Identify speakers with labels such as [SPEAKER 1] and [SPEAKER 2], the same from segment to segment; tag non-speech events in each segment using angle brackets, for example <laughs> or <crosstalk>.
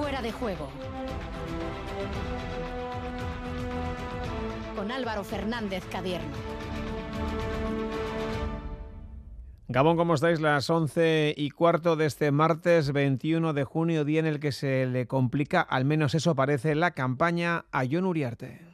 [SPEAKER 1] Fuera de juego. Con Álvaro Fernández Cadierno.
[SPEAKER 2] Gabón, ¿cómo estáis? Las 11 y cuarto de este martes 21 de junio, día en el que se le complica, al menos eso parece, la campaña a John Uriarte.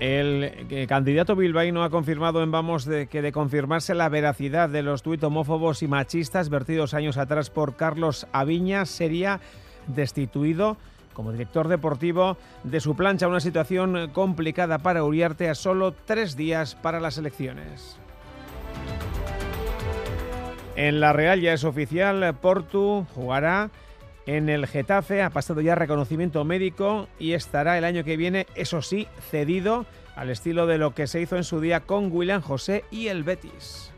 [SPEAKER 2] El eh, candidato bilbaíno ha confirmado en Vamos que de confirmarse la veracidad de los tuit homófobos y machistas vertidos años atrás por Carlos Aviña sería destituido como director deportivo de su plancha, una situación complicada para Uriarte a solo tres días para las elecciones. En la Real ya es oficial, Portu jugará en el Getafe, ha pasado ya reconocimiento médico y estará el año que viene, eso sí, cedido al estilo de lo que se hizo en su día con William José y el Betis.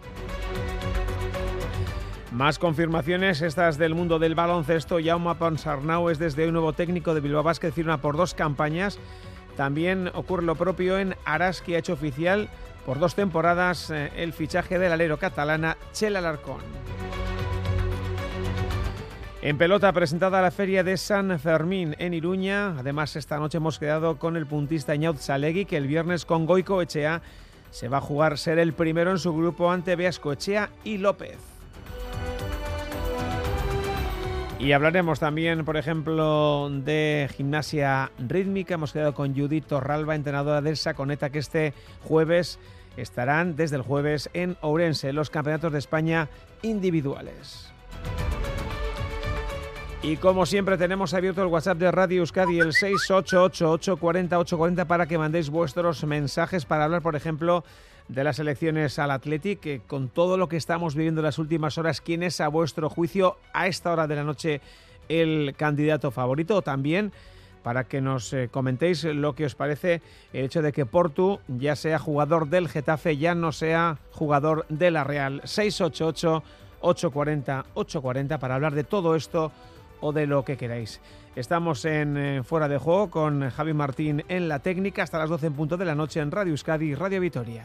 [SPEAKER 2] Más confirmaciones, estas del mundo del baloncesto. Jaume Ponsarnau es desde un nuevo técnico de Bilbao Basket, firma por dos campañas. También ocurre lo propio en Aras, que ha hecho oficial por dos temporadas eh, el fichaje del alero catalana Chela Alarcón. En pelota presentada la feria de San Fermín en Iruña. Además, esta noche hemos quedado con el puntista Iñaut Salegui, que el viernes con Goico Echea se va a jugar ser el primero en su grupo ante Beasco Echea y López. Y hablaremos también, por ejemplo, de gimnasia rítmica. Hemos quedado con Judith Torralba, entrenadora del Saconeta, que este jueves estarán desde el jueves en Ourense, los campeonatos de España individuales. Y como siempre tenemos abierto el WhatsApp de Radio Euskadi el 688-840-840 para que mandéis vuestros mensajes para hablar, por ejemplo, de las elecciones al Athletic, que con todo lo que estamos viviendo en las últimas horas, ¿quién es a vuestro juicio a esta hora de la noche el candidato favorito? También para que nos eh, comentéis lo que os parece el hecho de que Portu ya sea jugador del Getafe, ya no sea jugador de la Real. 688 840 840 para hablar de todo esto o de lo que queráis. Estamos en eh, Fuera de Juego con Javi Martín en la técnica hasta las 12 en punto de la noche en Radio Euskadi y Radio Vitoria.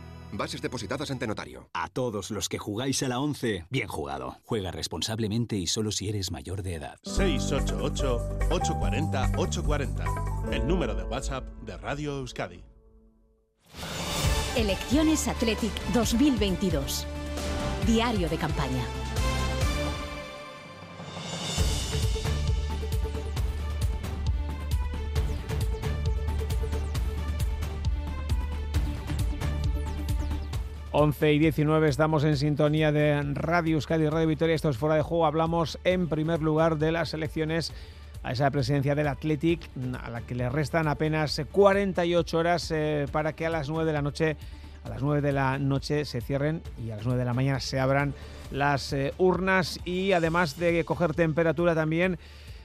[SPEAKER 3] Bases depositadas ante notario.
[SPEAKER 4] A todos los que jugáis a la 11, bien jugado. Juega responsablemente y solo si eres mayor de edad.
[SPEAKER 5] 688-840-840. El número de WhatsApp de Radio Euskadi.
[SPEAKER 1] Elecciones Athletic 2022. Diario de campaña.
[SPEAKER 2] Once y 19 estamos en sintonía de Radio Euskadi Radio Vitoria. Esto es Fuera de Juego. Hablamos en primer lugar de las elecciones a esa presidencia del Athletic, a la que le restan apenas 48 horas eh, para que a las 9 de la noche a las 9 de la noche se cierren y a las 9 de la mañana se abran las eh, urnas y además de coger temperatura también,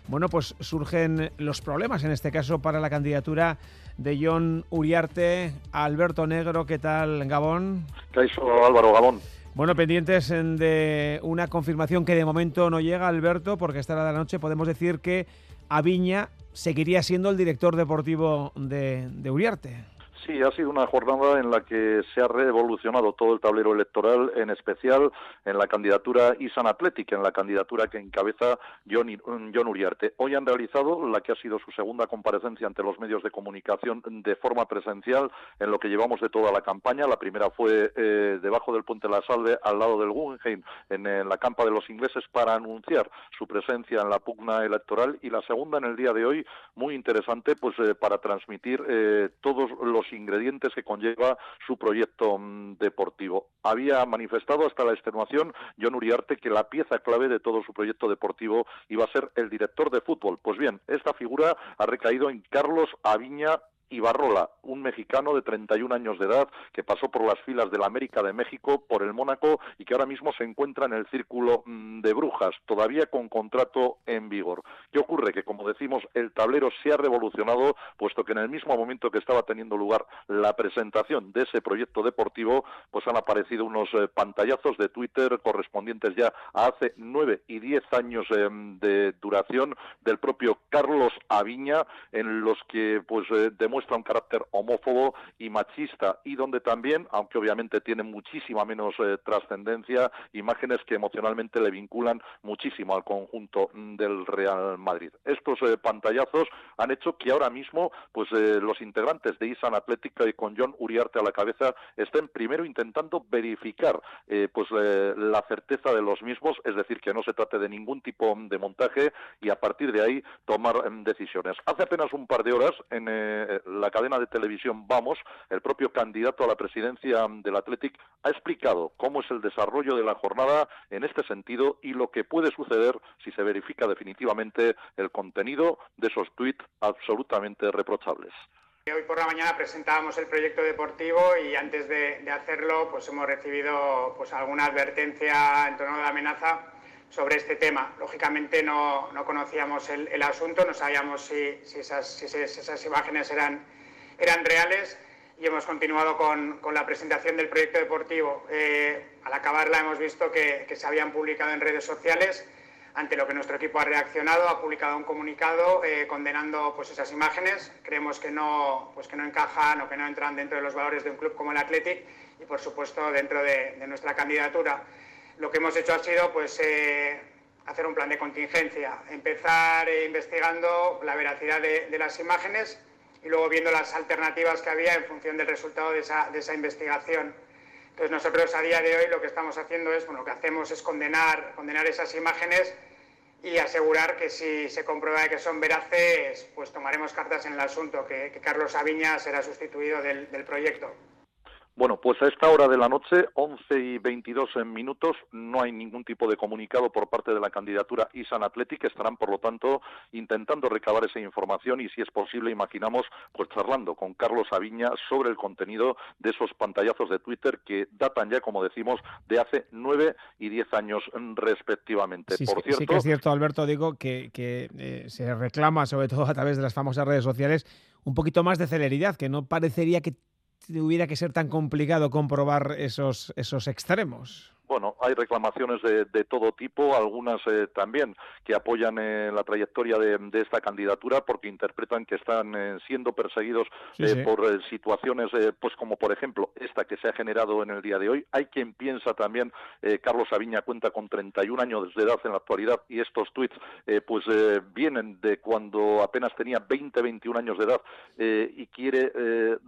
[SPEAKER 2] bueno, pues surgen los problemas en este caso para la candidatura de John Uriarte, Alberto Negro, ¿qué tal Gabón?
[SPEAKER 6] ¿Qué Álvaro Gabón?
[SPEAKER 2] Bueno, pendientes de una confirmación que de momento no llega, Alberto, porque esta hora de la noche podemos decir que Aviña seguiría siendo el director deportivo de, de Uriarte.
[SPEAKER 6] Sí, ha sido una jornada en la que se ha revolucionado todo el tablero electoral, en especial en la candidatura Isan Athletic, en la candidatura que encabeza John, John Uriarte. Hoy han realizado la que ha sido su segunda comparecencia ante los medios de comunicación de forma presencial en lo que llevamos de toda la campaña. La primera fue eh, debajo del puente La Salve, al lado del Guggenheim, en, la campa de los ingleses, para anunciar su presencia en la pugna electoral. Y la segunda en el día de hoy, muy interesante, pues eh, para transmitir eh, todos los ingredientes que conlleva su proyecto mm, deportivo. Había manifestado hasta la extenuación John Uriarte que la pieza clave de todo su proyecto deportivo iba a ser el director de fútbol. Pues bien, esta figura ha recaído en Carlos Aviña Ibarrola, un mexicano de 31 años de edad que pasó por las filas de la América de México, por el Mónaco y que ahora mismo se encuentra en el círculo mm, de Brujas, todavía con contrato en vigor. ¿Qué ocurre? Que, como decimos, el tablero se ha revolucionado, puesto que en el mismo momento que estaba teniendo lugar la presentación de ese proyecto deportivo, pues han aparecido unos eh, pantallazos de Twitter correspondientes ya a hace nueve y diez años em, de duración del propio Carlos Aviña, en los que pues eh, un carácter homófobo y machista y donde también, aunque obviamente tiene muchísima menos eh, trascendencia, imágenes que emocionalmente le vinculan muchísimo al conjunto mm, del Real Madrid. Estos pantallazos han hecho que ahora mismo pues los integrantes de Isan Atlética y con John Uriarte a la cabeza estén primero intentando verificar eh, pues eh, la certeza de los mismos, es decir, que no se trate de ningún tipo de montaje y a partir de ahí tomar em, decisiones. Hace apenas un par de horas en eh, la cadena de televisión Vamos, el propio candidato a la presidencia del Athletic ha explicado cómo es el desarrollo de la jornada en este sentido y lo que puede suceder si se verifica definitivamente el contenido de esos tuits absolutamente reprochables.
[SPEAKER 7] Hoy por la mañana presentábamos el proyecto deportivo y antes de, hacerlo pues hemos recibido pues alguna advertencia en torno la amenaza sobre este tema. Lógicamente no, conocíamos el, asunto, no sabíamos si, esas, imágenes eran, eran reales y hemos continuado con, la presentación del proyecto deportivo. Eh, al acabarla hemos visto que, que se habían publicado en redes sociales ante lo que nuestro equipo ha reaccionado, ha publicado un comunicado eh, condenando pues, esas imágenes. Creemos que no, pues, que no encajan o que no entran dentro de los valores de un club como el Athletic y, por supuesto, dentro de, nuestra candidatura. Lo que hemos hecho ha sido pues, eh, hacer un plan de contingencia, empezar eh, investigando la veracidad de, las imágenes y luego viendo las alternativas que había en función del resultado de esa, de investigación. Entonces nosotros a día de hoy lo que estamos haciendo es, bueno, lo que hacemos es condenar, condenar esas imágenes y asegurar que si se comprueba que son veraces, pues tomaremos cartas en el asunto, que, Carlos Aviña será sustituido del proyecto.
[SPEAKER 6] Bueno, pues a esta hora de la noche, 11 y 22 minutos, no hay ningún tipo de comunicado por parte de la candidatura ISAN Athletic. Estarán, por lo tanto, intentando recabar esa información y, si es posible, imaginamos, pues charlando con Carlos Aviña sobre el contenido de esos pantallazos de Twitter que datan ya, como decimos, de hace nueve y diez años respectivamente.
[SPEAKER 2] Sí, sí, que es cierto, Alberto, digo que, eh, se reclama, sobre todo a través de las famosas redes sociales, un poquito más de celeridad, que no parecería que hubiera que ser tan complicado comprobar esos, esos extremos?
[SPEAKER 6] Bueno, hay reclamaciones de, todo tipo, algunas eh, también que apoyan eh, la trayectoria de, esta candidatura porque interpretan que están eh, siendo perseguidos por situaciones, pues como por ejemplo esta que se ha generado en el día de hoy. Hay quien piensa también, Carlos Aviña cuenta con 31 años de edad en la actualidad y estos tweets pues vienen de cuando apenas tenía 20, 21 años de edad y quiere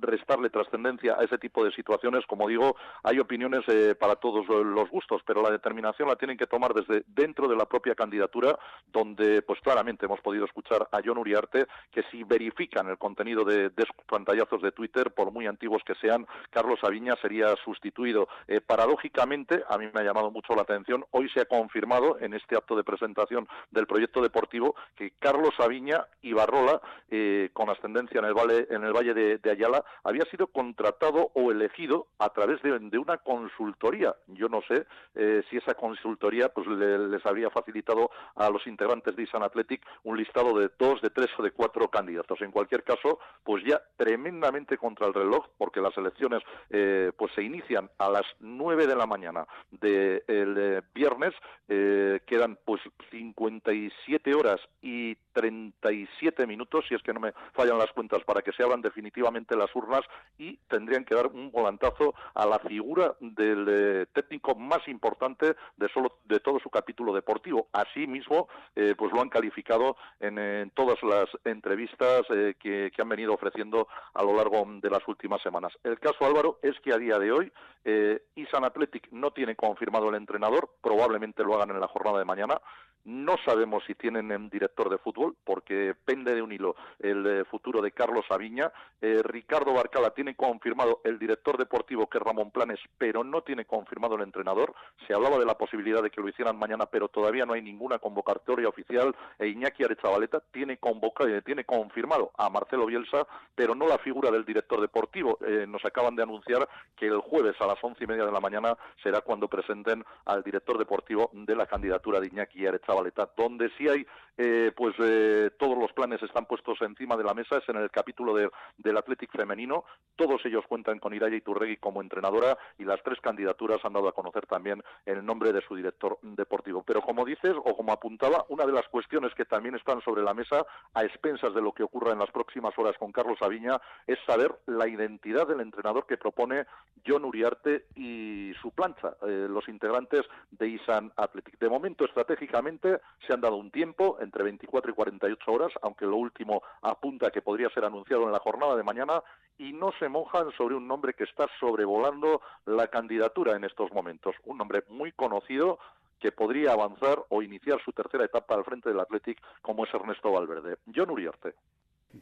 [SPEAKER 6] restarle trascendencia a ese tipo de situaciones. Como digo, hay opiniones para todos los gustos, pero la determinación la tienen que tomar desde dentro de la propia candidatura, donde pues claramente hemos podido escuchar a John Uriarte que si verifican el contenido de, pantallazos de Twitter, por muy antiguos que sean, Carlos Aviña sería sustituido. Eh, paradójicamente, a mí me ha llamado mucho la atención, hoy se ha confirmado en este acto de presentación del proyecto deportivo que Carlos Aviña y Barrola, eh, con ascendencia en el Valle, en el valle de, Ayala, había sido contratado o elegido a través de una consultoría. Yo no sé eh, si esa consultoría pues les habría facilitado a los integrantes de Isan Athletic un listado de dos, de tres o de cuatro candidatos. En cualquier caso, pues ya tremendamente contra el reloj, porque las elecciones eh, pues se inician a las nueve de la mañana del de viernes, eh, quedan pues 57 horas y 37 minutos, si es que no me fallan las cuentas, para que se abran definitivamente las urnas y tendrían que dar un volantazo a la figura del técnico más importante de, solo, de todo su capítulo deportivo. Asimismo, eh, pues lo han calificado en, todas las entrevistas eh, que, han venido ofreciendo a lo largo de las últimas semanas. El caso Álvaro es que a día de hoy eh, Isan Athletic no tiene confirmado el entrenador, probablemente lo hagan en la jornada de mañana. No sabemos si tienen un director de fútbol, porque pende de un hilo el eh, futuro de Carlos Aviña. Eh, Ricardo Barcala tiene confirmado el director deportivo, que es Ramón Planes, pero no tiene confirmado el entrenador Se hablaba de la posibilidad de que lo hicieran mañana, pero todavía no hay ninguna convocatoria oficial. E Iñaki Arechavaleta tiene, eh, tiene confirmado a Marcelo Bielsa, pero no la figura del director deportivo. Eh, nos acaban de anunciar que el jueves a las once y media de la mañana será cuando presenten al director deportivo de la candidatura de Iñaki Arechavaleta, donde sí hay, eh, pues todos los planes están puestos encima de la mesa, es en el capítulo del Athletic femenino. Todos ellos cuentan con Iraya Iturregui como entrenadora y las tres candidaturas han dado a conocer también el nombre de su director deportivo. Pero como dices, o como apuntaba, una de las cuestiones que también están sobre la mesa, a expensas de lo que ocurra en las próximas horas con Carlos Aviña, es saber la identidad del entrenador que propone John Uriarte y su plancha, eh, los integrantes de Isan Athletic. De momento, estratégicamente, se han dado un tiempo entre 24 y 48 horas, aunque lo último apunta que podría ser anunciado en la jornada de mañana, y no se mojan sobre un nombre que está sobrevolando la candidatura en estos momentos. Un nombre muy conocido que podría avanzar o iniciar su tercera etapa al frente del Athletic, como es Ernesto Valverde. John Uriarte.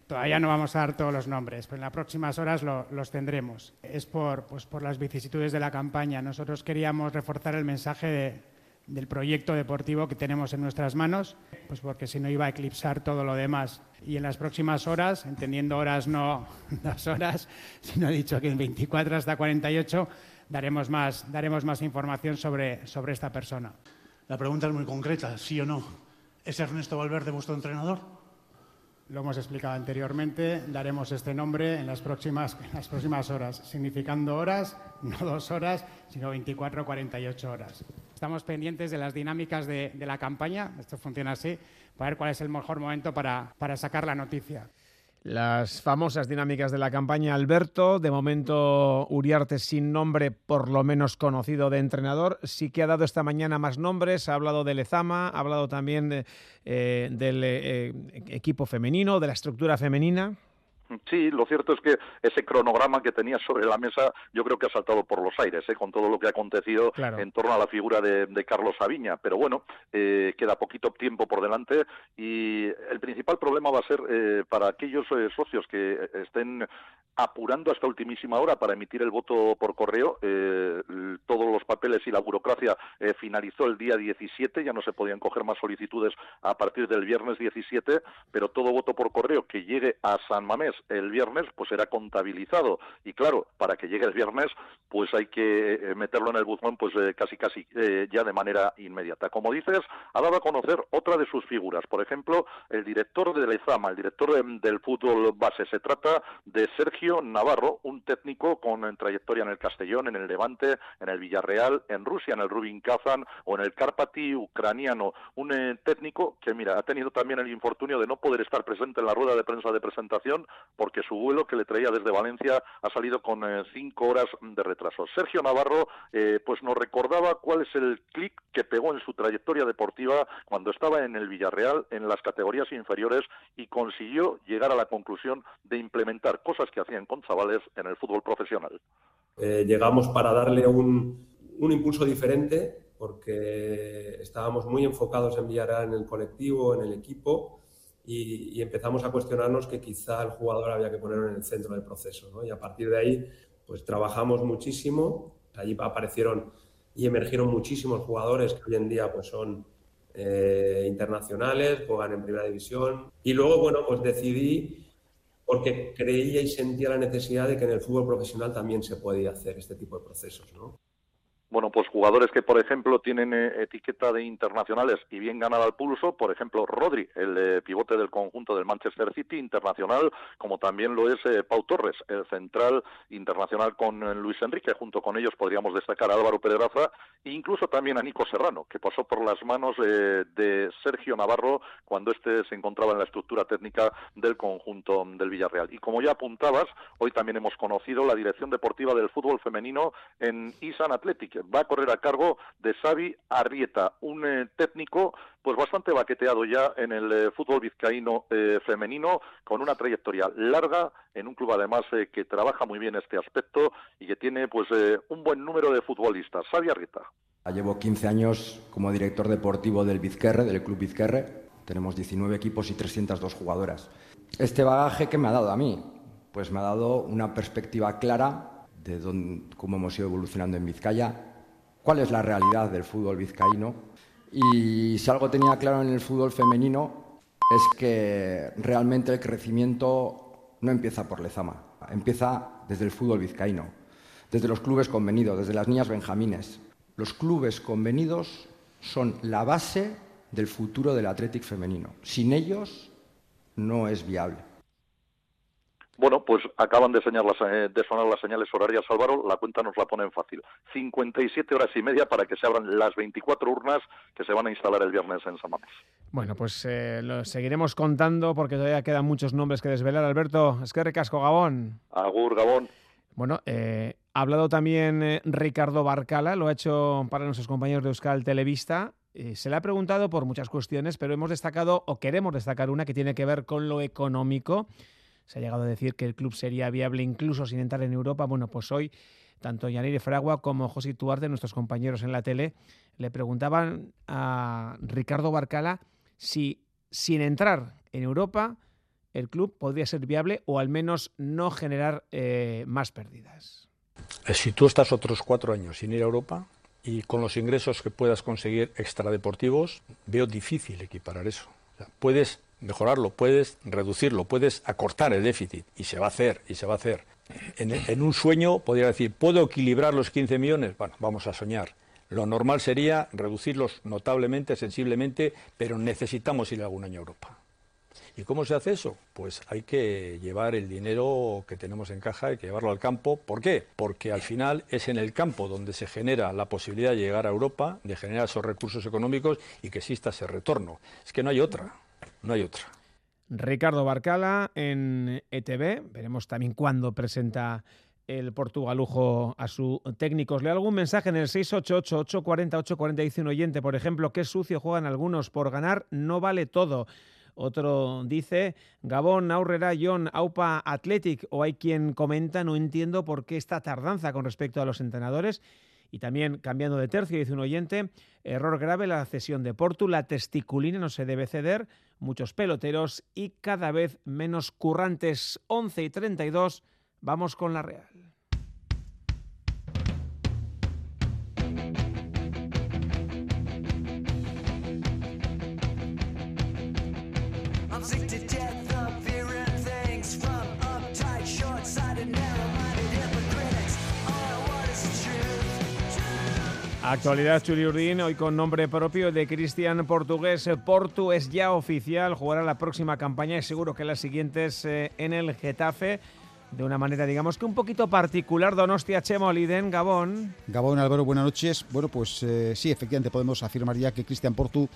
[SPEAKER 8] Todavía no vamos a dar todos los nombres, pero en las próximas horas los tendremos. Es por, pues, por las vicisitudes de la campaña. Nosotros queríamos reforzar el mensaje de, del proyecto deportivo que tenemos en nuestras manos, pues porque si no iba a eclipsar todo lo demás. Y en las próximas horas, entendiendo horas no <laughs> las horas, sino he dicho que en 24 hasta 48 daremos más, daremos más información sobre, sobre esta persona.
[SPEAKER 9] La pregunta es muy concreta, ¿sí o no? ¿Es Ernesto Valverde vuestro entrenador?
[SPEAKER 8] Lo hemos explicado anteriormente, daremos este nombre en las próximas, en las próximas horas, significando horas, no dos horas, sino 24 o 48 horas. Estamos pendientes de las dinámicas de, la campaña, esto funciona así, para ver cuál es el mejor momento para, para sacar la noticia.
[SPEAKER 2] Las famosas dinámicas de la campaña Alberto, de momento Uriarte sin nombre por lo menos conocido de entrenador, sí que ha dado esta mañana más nombres, ha hablado de Lezama, ha hablado también eh, del eh, equipo femenino, de la estructura femenina.
[SPEAKER 6] Sí, lo cierto es que ese cronograma que tenía sobre la mesa yo creo que ha saltado por los aires, ¿eh? con todo lo que ha acontecido en torno a la figura de, Carlos Aviña. Pero bueno, eh, queda poquito tiempo por delante y el principal problema va a ser eh, para aquellos eh, socios que estén apurando hasta ultimísima hora para emitir el voto por correo. todos los papeles y la burocracia finalizó el día 17, ya no se podían coger más solicitudes a partir del viernes 17, pero todo voto por correo que llegue a San Mamés el viernes, pues será contabilizado. Y claro, para que llegue el viernes, pues hay que eh, meterlo en el buzón, pues eh, casi casi eh, ya de manera inmediata. Como dices, ha dado a conocer otra de sus figuras. Por ejemplo, el director de Lezama, el director del fútbol base. Se trata de Sergio Navarro, un técnico con trayectoria en el Castellón, en el Levante, en el Villarreal, en Rusia, en el Rubin Kazan o en el Karpati ucraniano. Un técnico que, mira, ha tenido también el infortunio de no poder estar presente en la rueda de prensa de presentación porque su vuelo que le traía desde Valencia ha salido con eh, cinco horas de retraso. Sergio Navarro eh, pues nos recordaba cuál es el clic que pegó en su trayectoria deportiva cuando estaba en el Villarreal en las categorías inferiores y consiguió llegar a la conclusión de implementar cosas que hacían con chavales en el fútbol profesional.
[SPEAKER 10] Eh, llegamos para darle un, un impulso diferente porque estábamos muy enfocados en Villarreal en el colectivo, en el equipo y, empezamos a cuestionarnos que quizá el jugador había que ponerlo en el centro del proceso. ¿no? Y a partir de ahí, pues trabajamos muchísimo. Allí aparecieron y emergieron muchísimos jugadores que hoy en día pues son eh, internacionales, juegan en primera división. Y luego, bueno, pues decidí porque creía y sentía la necesidad de que en el fútbol profesional también se podía hacer este tipo de procesos, ¿no?
[SPEAKER 6] Bueno, pues jugadores que, por ejemplo, tienen eh, etiqueta de internacionales y bien ganada al pulso, por ejemplo, Rodri, el pivote del conjunto del Manchester City internacional, como también lo es eh, Pau Torres, el central internacional con eh, Luis Enrique. Junto con ellos podríamos destacar a Álvaro Pedraza e incluso también a Nico Serrano, que pasó por las manos de Sergio Navarro cuando éste se encontraba en la estructura técnica del conjunto del Villarreal. Y como ya apuntabas, hoy también hemos conocido la dirección deportiva del fútbol femenino en Isan Athletic va a correr a cargo de Xavi Arrieta, un eh, técnico pues bastante baqueteado ya en el eh, fútbol vizcaíno eh, femenino, con una trayectoria larga en un club además que trabaja muy bien este aspecto y que tiene pues un buen número de futbolistas. Xavi Arrieta.
[SPEAKER 11] Llevo 15 años como director deportivo del Vizquerre, del club Vizquerre. Tenemos 19 equipos y 302 jugadoras. Este bagaje que me ha dado a mí, pues me ha dado una perspectiva clara de cómo hemos ido evolucionando en Vizcaya, cuál es la realidad del fútbol vizcaíno. Y si algo tenía claro en el fútbol femenino es que realmente el crecimiento no empieza por Lezama, empieza desde el fútbol vizcaíno, desde los clubes convenidos, desde las niñas benjamines. Los clubes convenidos son la base del futuro del Athletic femenino. Sin ellos no es viable.
[SPEAKER 6] Bueno, pues acaban de, eh, de sonar las señales horarias, Álvaro. La cuenta nos la ponen fácil. 57 horas y media para que se abran las 24 urnas que se van a instalar el viernes en San Mamés.
[SPEAKER 2] Bueno, pues eh, lo seguiremos contando porque todavía quedan muchos nombres que desvelar. Alberto, es que recasco Gabón.
[SPEAKER 6] Agur, Gabón.
[SPEAKER 2] Bueno, eh, ha hablado también Ricardo Barcala, lo ha hecho para nuestros compañeros de Euskal Televista. se le ha preguntado por muchas cuestiones, pero hemos destacado o queremos destacar una que tiene que ver con lo económico. Se ha llegado a decir que el club sería viable incluso sin entrar en Europa. Bueno, pues hoy tanto Yanire Fragua como José Tuarte, nuestros compañeros en la tele, le preguntaban a Ricardo Barcala si sin entrar en Europa el club podría ser viable o al menos no generar eh, más pérdidas.
[SPEAKER 12] Eh, si tú estás otros cuatro años sin ir a Europa y con los ingresos que puedas conseguir extradeportivos, veo difícil equiparar eso. puedes mejorarlo, puedes reducirlo, puedes acortar el déficit y se va a hacer, y se va a hacer. En, un sueño podría decir, ¿puedo equilibrar los 15 millones? Bueno, vamos a soñar. Lo normal sería reducirlos notablemente, sensiblemente, pero necesitamos ir algún año a Europa. ¿Y cómo se hace eso? Pues hay que llevar el dinero que tenemos en caja, hay que llevarlo al campo. ¿Por qué? Porque al final es en el campo donde se genera la posibilidad de llegar a Europa, de generar esos recursos económicos y que exista ese retorno. Es que no hay otra. No hay otra.
[SPEAKER 2] Ricardo Barcala en ETV. Veremos también cuándo presenta el Portugalujo a su técnicos. ¿Le algún mensaje en el 688-840-840? Dice un oyente, por ejemplo, qué sucio juegan algunos. Por ganar no vale todo. Otro dice, Gabón, Aurrera, John, Aupa, Athletic. O hay quien comenta, no entiendo por qué esta tardanza con respecto a los entrenadores. Y también, cambiando de tercio, dice un oyente, error grave la cesión de Portu, la testiculina no se debe ceder, muchos peloteros y cada vez menos currantes. 11 y 32, vamos con la Real. Actualidad Churi hoy con nombre propio de Cristian Portugués. Portu es ya oficial, jugará la próxima campaña y seguro que las siguientes eh, en el Getafe. De una manera, digamos que un poquito particular, Donostia Chemo Liden, Gabón.
[SPEAKER 13] Gabón, Álvaro, buenas noches. Bueno, pues eh, sí, efectivamente podemos afirmar ya que Cristian Portu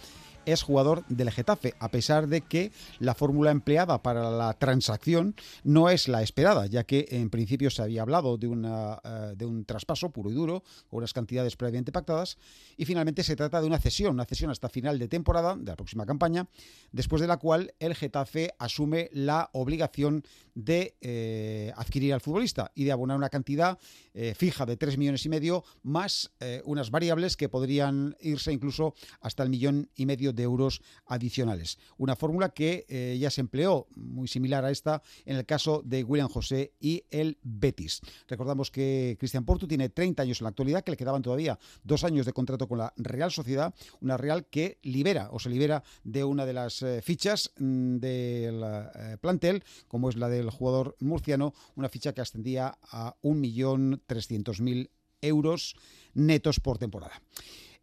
[SPEAKER 13] es jugador del Getafe, a pesar de que la fórmula empleada para la transacción no es la esperada, ya que en principio se había hablado de, una, eh, de un traspaso puro y duro, con unas cantidades previamente pactadas, y finalmente se trata de una cesión, una cesión hasta final de temporada, de la próxima campaña, después de la cual el Getafe asume la obligación de eh, adquirir al futbolista y de abonar una cantidad eh, fija de 3 millones y medio, más unas variables que podrían irse incluso hasta el millón y medio de euros adicionales. Una fórmula que eh, ya se empleó, muy similar a esta, en el caso de William José y el Betis. Recordamos que Cristian Porto tiene 30 años en la actualidad, que le quedaban todavía dos años de contrato con la Real Sociedad, una Real que libera o se libera de una de las eh, fichas mm, del eh, plantel, como es la del jugador murciano, una ficha que ascendía a 1.300.000 euros netos por temporada.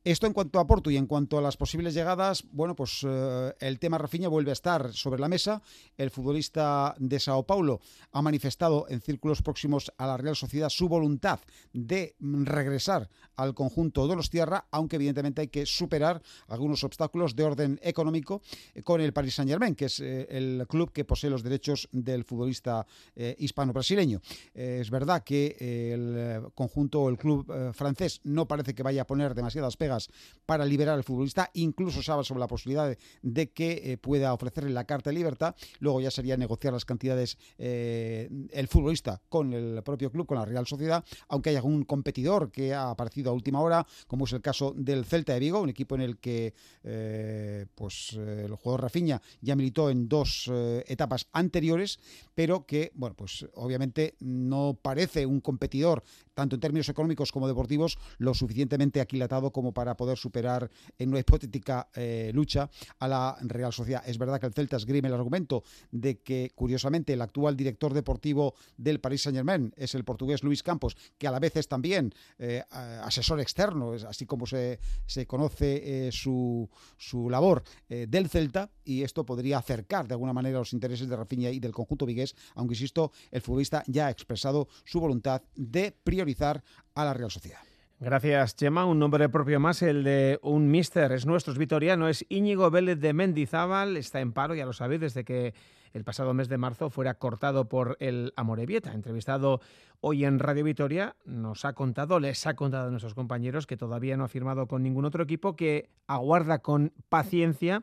[SPEAKER 13] Esto en cuanto a Porto y en cuanto a las posibles llegadas, bueno, pues eh, el tema Rafinha vuelve a estar sobre la mesa. El futbolista de Sao Paulo ha manifestado en círculos próximos a la Real Sociedad su voluntad de regresar al conjunto de los Tierra, aunque evidentemente hay que superar algunos obstáculos de orden económico con el Paris Saint-Germain, que es eh, el club que posee los derechos del futbolista eh, hispano-brasileño. es verdad que el conjunto o el club francés no parece que vaya a poner demasiadas pegas para liberar al futbolista. Incluso se habla sobre la posibilidad de, que eh, pueda ofrecerle la carta de libertad. Luego ya sería negociar las cantidades eh, el futbolista con el propio club, con la Real Sociedad, aunque hay algún competidor que ha aparecido a última hora, como es el caso del Celta de Vigo, un equipo en el que eh, pues el jugador Rafinha ya militó en dos etapas anteriores, pero que, bueno, pues obviamente no parece un competidor, tanto en términos económicos como deportivos, lo suficientemente aquilatado como para poder superar en una hipotética eh, lucha a la Real Sociedad. Es verdad que el Celta esgrime el argumento de que, curiosamente, el actual director deportivo del Paris Saint-Germain es el portugués Luis Campos, que a la vez es también eh, asesor externo, así como se, se conoce eh, su, su, labor del Celta, y esto podría acercar de alguna manera los intereses de Rafinha y del conjunto vigués, aunque insisto, el futbolista ya ha expresado su voluntad de priorizar a la Real Sociedad.
[SPEAKER 2] Gracias, Chema. Un nombre propio más, el de un mister. Es nuestro, es vitoriano, es Íñigo Vélez de Mendizábal. Está en paro, ya lo sabéis, desde que el pasado mes de marzo fuera cortado por el Amorebieta. Entrevistado hoy en Radio Vitoria, nos ha contado, les ha contado a nuestros compañeros que todavía no ha firmado con ningún otro equipo, que aguarda con paciencia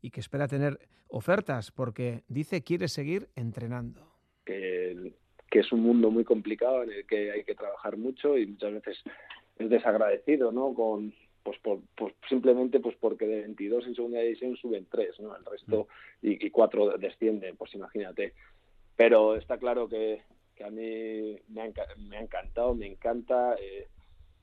[SPEAKER 2] y que espera tener ofertas, porque dice quiere seguir entrenando.
[SPEAKER 14] Que, que es un mundo muy complicado en el que hay que trabajar mucho y muchas veces es desagradecido, ¿no? Con, pues, por, pues simplemente pues porque de 22 en segunda división suben tres, ¿no? El resto y, cuatro descienden, pues imagínate. Pero está claro que, que a mí me ha, me ha, encantado, me encanta. Eh,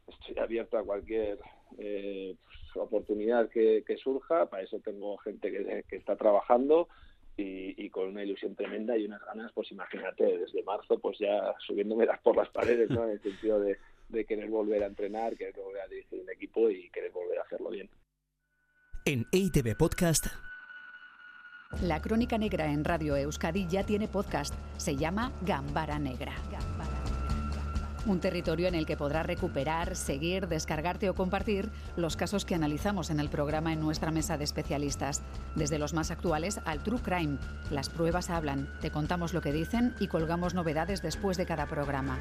[SPEAKER 14] estoy abierto a cualquier eh, pues, oportunidad que, que, surja. Para eso tengo gente que, que está trabajando y, y, con una ilusión tremenda y unas ganas, pues imagínate, desde marzo, pues ya subiéndome por las paredes, ¿no? En el sentido de, de querer volver a entrenar, querer volver a dirigir un equipo y querer volver a hacerlo bien.
[SPEAKER 15] En EITV Podcast.
[SPEAKER 1] La Crónica Negra en Radio Euskadi ya tiene podcast. Se llama Gambara Negra. Un territorio en el que podrás recuperar, seguir, descargarte o compartir los casos que analizamos en el programa en nuestra mesa de especialistas. Desde los más actuales al True Crime. Las pruebas hablan, te contamos lo que dicen y colgamos novedades después de cada programa.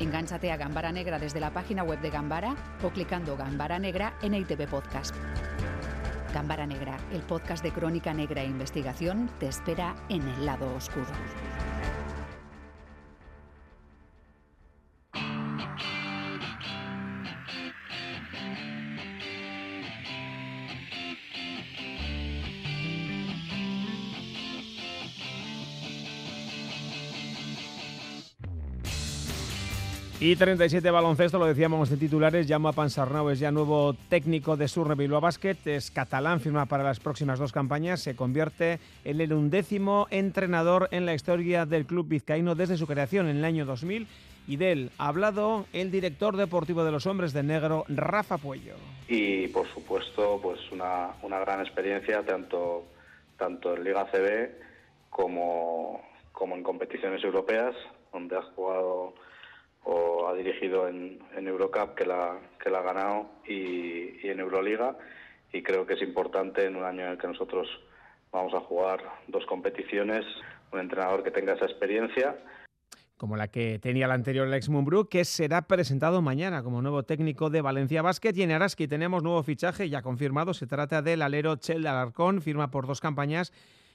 [SPEAKER 1] Engánchate a Gambara Negra desde la página web de Gambara o clicando Gambara Negra en ITV Podcast. Gambara Negra, el podcast de crónica negra e investigación, te espera en el lado oscuro.
[SPEAKER 2] Y 37 baloncesto, lo decíamos de titulares, Llama Pansarnau es ya nuevo técnico de Surre Bilbao Basket, es catalán, firma para las próximas dos campañas, se convierte en el undécimo entrenador en la historia del club vizcaíno desde su creación en el año 2000 y de él ha hablado el director deportivo de los hombres de negro, Rafa Puello.
[SPEAKER 16] Y por supuesto, pues una, una gran experiencia tanto, tanto en Liga CB como, como en competiciones europeas, donde has jugado o ha dirigido en, Eurocup que la, que la ha ganado y, en Euroliga y creo que es importante en un año en el que nosotros vamos a jugar dos competiciones, un entrenador que tenga esa experiencia.
[SPEAKER 2] Como la que tenía la anterior Alex Mumbrú, que será presentado mañana como nuevo técnico de Valencia Basket. Y en Araski tenemos nuevo fichaje ya confirmado. Se trata del alero Chel Alarcón, firma por dos campañas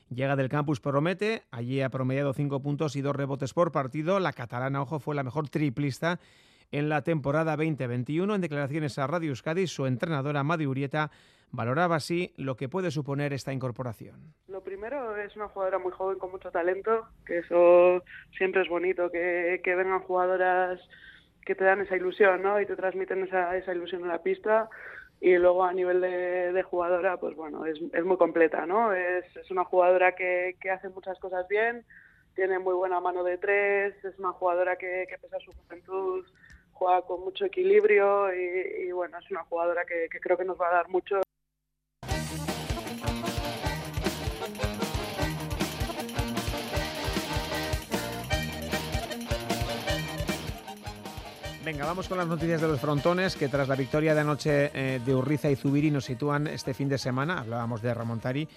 [SPEAKER 2] Llega del campus Promete, allí ha promediado cinco puntos y dos rebotes por partido. La catalana, ojo, fue la mejor triplista en la temporada 2021. En declaraciones a Radio Euskadi, su entrenadora Madi Urieta valoraba así lo que puede suponer esta incorporación.
[SPEAKER 17] Lo primero es una jugadora muy joven con mucho talento, que eso siempre es bonito, que, vengan jugadoras que te dan esa ilusión ¿no? y te transmiten esa, esa ilusión en la pista y luego a nivel de, jugadora, pues bueno, es, es, muy completa, ¿no? Es, es una jugadora que, que, hace muchas cosas bien, tiene muy buena mano de tres, es una jugadora que, que pese a su juventud juega con mucho equilibrio y, bueno, es una jugadora que creo que nos va a dar mucho
[SPEAKER 2] Venga, vamos con las noticias de los frontones que tras la victoria de anoche eh, de Urriza y Zubiri nos sitúan este fin de semana. Hablábamos de Ramontari.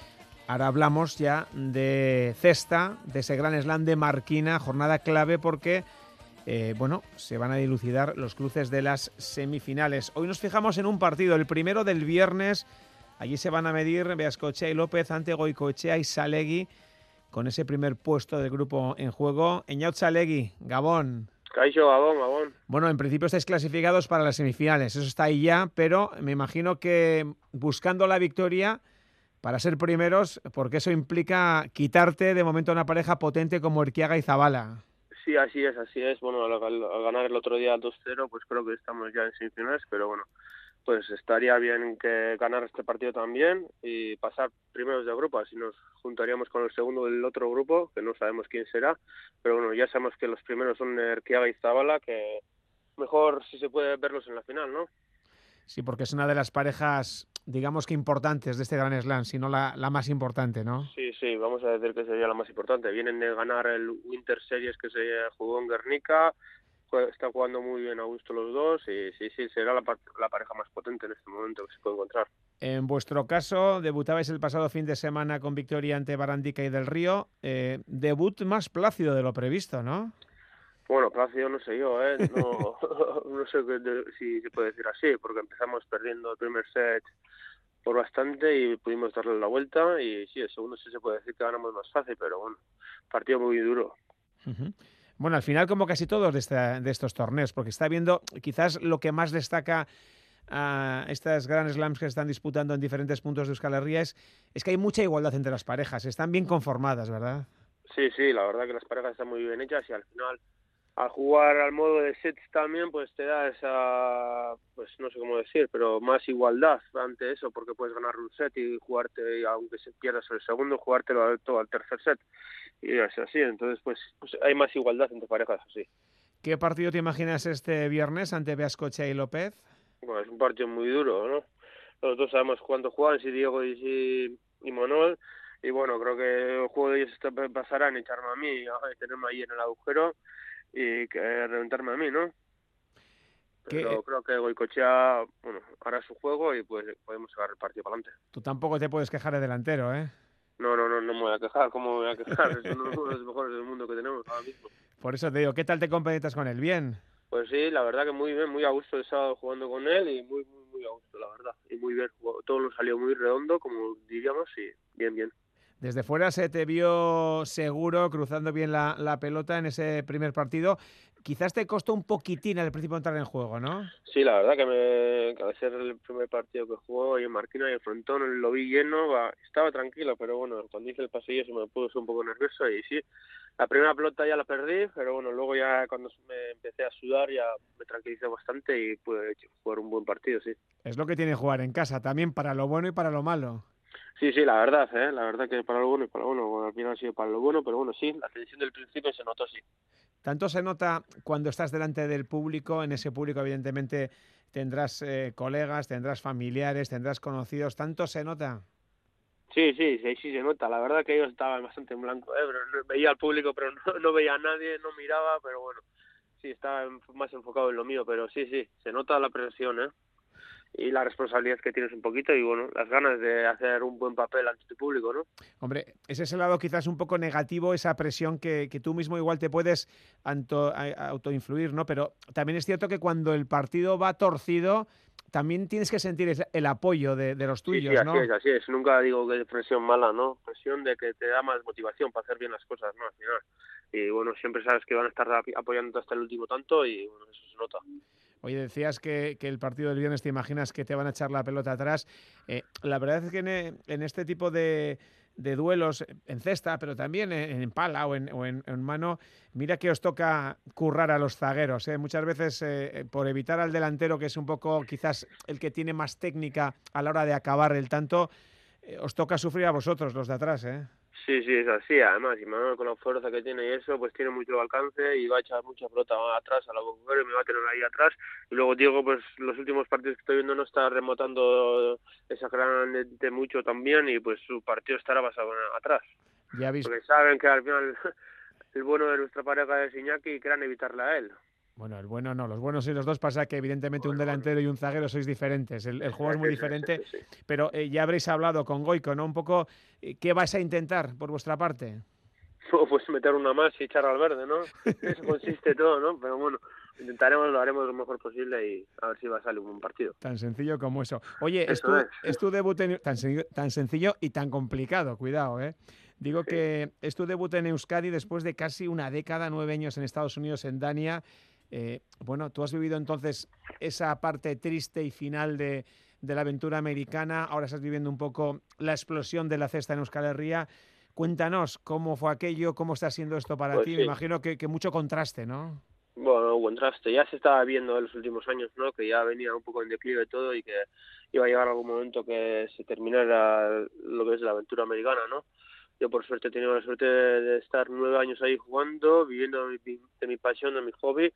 [SPEAKER 2] Ahora hablamos ya de cesta, de ese gran slam de Marquina, jornada clave porque eh, bueno, se van a dilucidar los cruces de las semifinales. Hoy nos fijamos en un partido, el primero del viernes. Allí se van a medir Beascochea y López ante Goicoechea y Salegui con ese primer puesto del grupo en juego. Eñaut Salegui, Gabón.
[SPEAKER 18] Caixo, Gabón, Gabón.
[SPEAKER 2] Bueno, en principio estáis clasificados para las semifinales, eso está ahí ya, pero me imagino que buscando la victoria para ser primeros, porque eso implica quitarte de momento a una pareja potente como Erquiaga y Zabala.
[SPEAKER 18] Sí, así es, así es. Bueno, al, al ganar el otro día 2-0, pues creo que estamos ya en semifinales, pero bueno, pues estaría bien que ganar este partido también y pasar primeros de grupo, así nos juntaríamos con el segundo del otro grupo, que no sabemos quién será, pero bueno, ya sabemos que los primeros son Erquiaga y Zabala, que mejor si se puede verlos en la final, ¿no?
[SPEAKER 2] Sí, porque es una de las parejas, digamos que importantes de este Gran Slam, si no la, la más importante, ¿no?
[SPEAKER 18] Sí, sí, vamos a decir que sería la más importante. Vienen de ganar el Winter Series que se jugó en Guernica, está jugando muy bien a gusto los dos y sí, sí, será la, la, pareja más potente en este momento que se puede encontrar.
[SPEAKER 2] En vuestro caso, debutabais el pasado fin de semana con victoria ante Barandica y del Río. Eh, debut más plácido de lo previsto, ¿no?
[SPEAKER 18] Bueno, plácido no sé yo, ¿eh? No, <laughs> <laughs> no sé si se puede decir así, porque empezamos perdiendo el primer set por bastante y pudimos darle la vuelta y sí, el segundo sí se puede decir que ganamos más fácil, pero bueno, partido muy duro.
[SPEAKER 2] Uh -huh. Bueno, al final, como casi todos de, esta, de, estos torneos, porque está viendo quizás lo que más destaca a estas Grand Slams que se están disputando en diferentes puntos de Euskal Herria es, es, que hay mucha igualdad entre las parejas, están bien conformadas, ¿verdad?
[SPEAKER 18] Sí, sí, la verdad que las parejas están muy bien hechas y al final al jugar al modo de sets también pues te da esa pues no sé cómo decir pero más igualdad ante eso porque puedes ganar un set y jugarte aunque se pierdas el segundo jugártelo todo al tercer set y es así entonces pues, pues hay más igualdad entre parejas así
[SPEAKER 2] ¿Qué partido te imaginas este viernes ante Beascocha y López?
[SPEAKER 18] Bueno, es un partido muy duro, ¿no? Los dos sabemos cuánto juegan, si Diego y si y Monol, y bueno, creo que el juego de ellos pasará en echarme a mí y tenerme ahí en el agujero y que reventarme a mí, ¿no? Pero creo que Goicochea, bueno, hará su juego y pues podemos sacar el partido para adelante.
[SPEAKER 2] Tú tampoco te puedes quejar de delantero, ¿eh?
[SPEAKER 18] No, no, no, no me voy a quejar. ¿Cómo me voy a quejar? <laughs> es uno de los mejores del mundo que tenemos ahora mismo.
[SPEAKER 2] Por eso te digo, ¿qué tal te compenetas con él? ¿Bien?
[SPEAKER 18] Pues sí, la verdad que muy bien, muy a gusto he estado jugando con él y muy, muy, muy a gusto, la verdad. Y muy bien, todo nos salió muy redondo, como diríamos, y bien, bien.
[SPEAKER 2] Desde fuera se te vio seguro, cruzando bien la, la, pelota en ese primer partido. Quizás te costó un poquitín al principio entrar en juego, ¿no?
[SPEAKER 18] Sí, la verdad que, me, que al ser el primer partido que jugó y en Marquina y el frontón lo vi lleno, estaba tranquilo, pero bueno, cuando hice el pasillo se me puso un poco nervioso y sí, la primera pelota ya la perdí, pero bueno, luego ya cuando me empecé a sudar ya me tranquilicé bastante y pude jugar un buen partido, sí.
[SPEAKER 2] Es lo que tiene jugar en casa, también para lo bueno y para lo malo.
[SPEAKER 18] Sí, sí, la verdad, ¿eh? la verdad que para lo bueno y para lo bueno, al final ha sido para lo bueno, pero bueno, sí, la tensión del principio se notó, sí.
[SPEAKER 2] Tanto se nota cuando estás delante del público, en ese público evidentemente tendrás eh, colegas, tendrás familiares, tendrás conocidos, ¿tanto se nota?
[SPEAKER 18] Sí, sí, sí, sí se nota, la verdad que ellos estaban bastante en blanco, ¿eh? pero veía al público, pero no, no veía a nadie, no miraba, pero bueno, sí, estaba más enfocado en lo mío, pero sí, sí, se nota la presión, ¿eh? Y la responsabilidad que tienes un poquito y bueno, las ganas de hacer un buen papel ante tu público, ¿no?
[SPEAKER 2] Hombre, ese es el lado quizás un poco negativo, esa presión que, que tú mismo igual te puedes auto, autoinfluir, ¿no? Pero también es cierto que cuando el partido va torcido, también tienes que sentir el apoyo de, de los tuyos,
[SPEAKER 18] sí, sí,
[SPEAKER 2] ¿no?
[SPEAKER 18] Así es, así es. Nunca digo que es presión mala, ¿no? Presión de que te da más motivación para hacer bien las cosas, ¿no? Al final. Y bueno, siempre sabes que van a estar apoyando hasta el último tanto y bueno, eso se nota.
[SPEAKER 2] Oye, decías que, el partido del viernes te imaginas que te van a echar la pelota atrás. Eh, la verdad es que en, en este tipo de, duelos, en cesta, pero también en, pala o, en, o en, mano, mira que os toca currar a los zagueros. ¿eh? Muchas veces, eh, por evitar al delantero, que es un poco quizás el que tiene más técnica a la hora de acabar el tanto, os toca sufrir a vosotros, los de atrás. ¿eh?
[SPEAKER 18] Sí, sí, es así. Además, y Manuel con la fuerza que tiene y eso, pues tiene mucho alcance y va a echar mucha pelota atrás a la y me va a tener ahí atrás. Y luego Diego, pues los últimos partidos que estoy viendo no está remotando exageradamente mucho también y pues su partido estará basado atrás.
[SPEAKER 2] Ya visto.
[SPEAKER 18] Porque saben que al final <laughs> el bueno de nuestra pareja es Iñaki y quieran evitarle a él.
[SPEAKER 2] Bueno, el bueno no, los buenos y los dos pasa que evidentemente bueno, un delantero bueno. y un zaguero sois diferentes, el, el juego es <laughs> muy diferente, sí, pero eh, ya habréis hablado con Goico, ¿no? Un poco, eh, ¿qué vais a intentar por vuestra parte? <laughs>
[SPEAKER 18] pues meter una más y echar al verde, ¿no? Eso consiste todo, ¿no? Pero bueno, intentaremos, lo haremos lo mejor posible y a ver si va a salir un buen partido.
[SPEAKER 2] Tan sencillo como eso. Oye, es tu, es. tu, debut en, tan, tan sencillo y tan complicado, cuidado, ¿eh? Digo que es tu debut en Euskadi después de casi una década, nueve años en Estados Unidos, en Dania. Eh, bueno, tú has vivido entonces esa parte triste y final de, de, la aventura americana, ahora estás viviendo un poco la explosión de la cesta en Euskal Herria. Cuéntanos cómo fue aquello, cómo está siendo esto para
[SPEAKER 18] pues
[SPEAKER 2] ti. Me imagino que, que, mucho contraste, ¿no?
[SPEAKER 18] Bueno, contraste. Ya se estaba viendo en los últimos años, ¿no? Que ya venía un poco en declive todo y que iba a llegar algún momento que se terminara lo que es la aventura americana, ¿no? Yo por suerte he tenido la suerte de estar nueve años ahí jugando, viviendo de mi, de mi pasión, de mi hobby